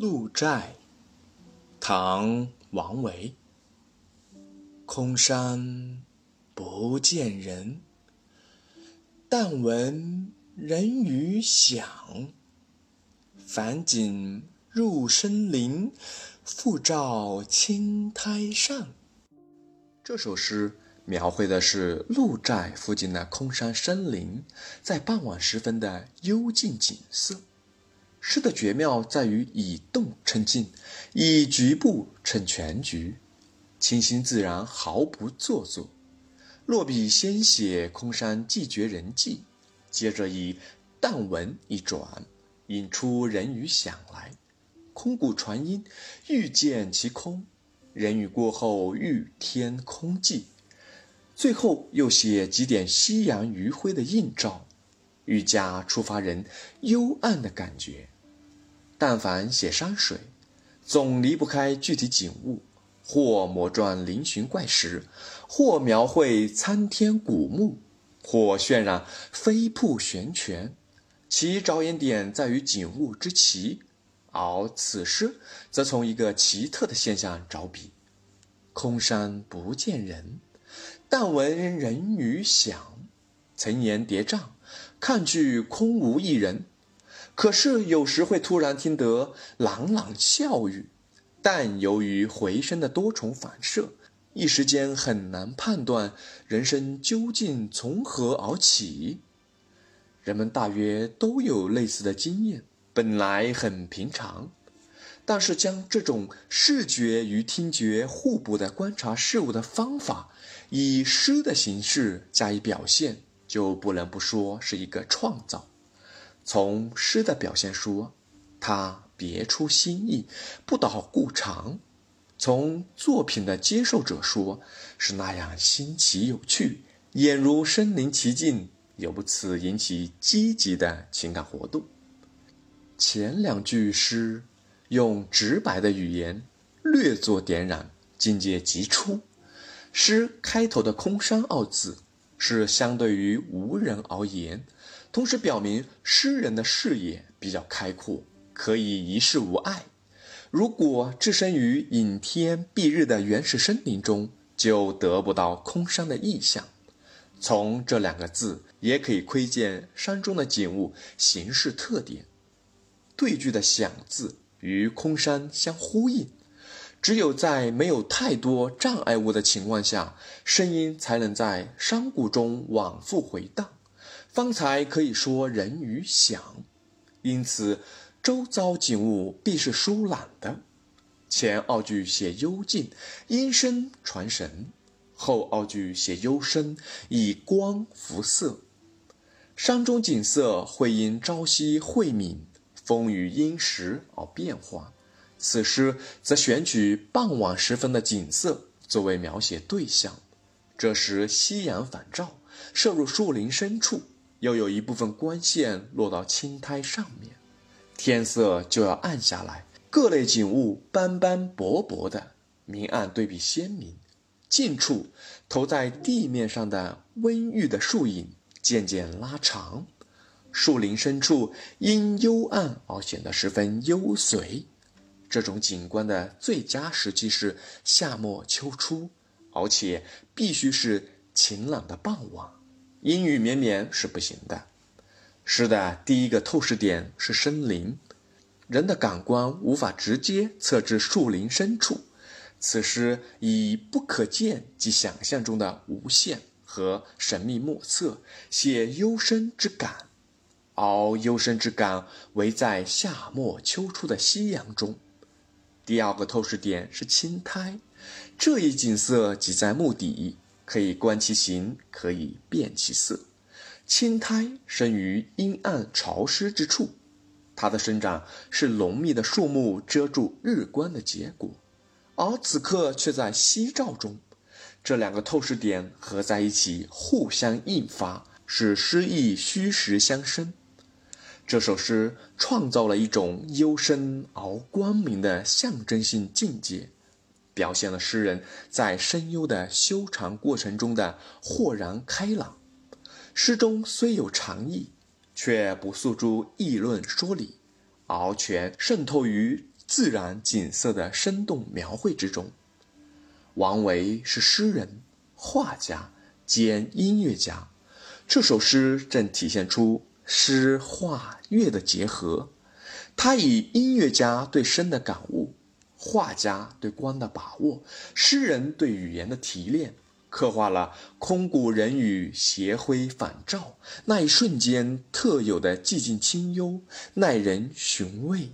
鹿柴，唐·王维。空山不见人，但闻人语响。返景入深林，复照青苔上。这首诗描绘的是鹿柴附近的空山森林，在傍晚时分的幽静景色。诗的绝妙在于以动称静，以局部称全局，清新自然，毫不做作。落笔先写空山寂绝人迹，接着以淡文一转，引出人语响来，空谷传音，欲见其空；人语过后，欲天空寂。最后又写几点夕阳余晖的映照，愈加触发人幽暗的感觉。但凡写山水，总离不开具体景物，或模状嶙峋怪石，或描绘参天古木，或渲染飞瀑悬泉。其着眼点在于景物之奇，而此诗则从一个奇特的现象着笔：空山不见人，但闻人语响。层岩叠嶂，看去空无一人。可是有时会突然听得朗朗笑语，但由于回声的多重反射，一时间很难判断人声究竟从何而起。人们大约都有类似的经验，本来很平常，但是将这种视觉与听觉互补的观察事物的方法，以诗的形式加以表现，就不能不说是一个创造。从诗的表现说，它别出心意，不倒故常；从作品的接受者说，是那样新奇有趣，俨如身临其境，由此引起积极的情感活动。前两句诗用直白的语言略作点染，境界极出。诗开头的“空山”二字，是相对于无人而言。同时表明诗人的视野比较开阔，可以一世无碍。如果置身于隐天蔽日的原始森林中，就得不到空山的意象。从这两个字，也可以窥见山中的景物形式特点。对句的“响”字与空山相呼应，只有在没有太多障碍物的情况下，声音才能在山谷中往复回荡。方才可以说人语响，因此周遭景物必是疏懒的。前二句写幽静，音声传神；后二句写幽深，以光浮色。山中景色会因朝夕晦明、风雨阴时而变化。此诗则选取傍晚时分的景色作为描写对象。这时夕阳返照，射入树林深处。又有一部分光线落到青苔上面，天色就要暗下来，各类景物斑斑驳驳的，明暗对比鲜明。近处投在地面上的温郁的树影渐渐拉长，树林深处因幽暗而显得十分幽邃。这种景观的最佳时期是夏末秋初，而且必须是晴朗的傍晚。阴雨绵绵是不行的。诗的第一个透视点是森林，人的感官无法直接测至树林深处。此诗以不可见及想象中的无限和神秘莫测，写幽深之感，而幽深之感为在夏末秋初的夕阳中。第二个透视点是青苔，这一景色即在目底。可以观其形，可以辨其色。青苔生于阴暗潮湿之处，它的生长是浓密的树木遮住日光的结果，而此刻却在夕照中。这两个透视点合在一起，互相映发，使诗意虚实相生。这首诗创造了一种幽深而光明的象征性境界。表现了诗人在深幽的修长过程中的豁然开朗。诗中虽有长意，却不诉诸议论说理，而全渗透于自然景色的生动描绘之中。王维是诗人、画家兼音乐家，这首诗正体现出诗画乐的结合。他以音乐家对声的感悟，画家对光的把握，诗人对语言的提炼，刻画了空谷人语斜晖返照那一瞬间特有的寂静清幽，耐人寻味。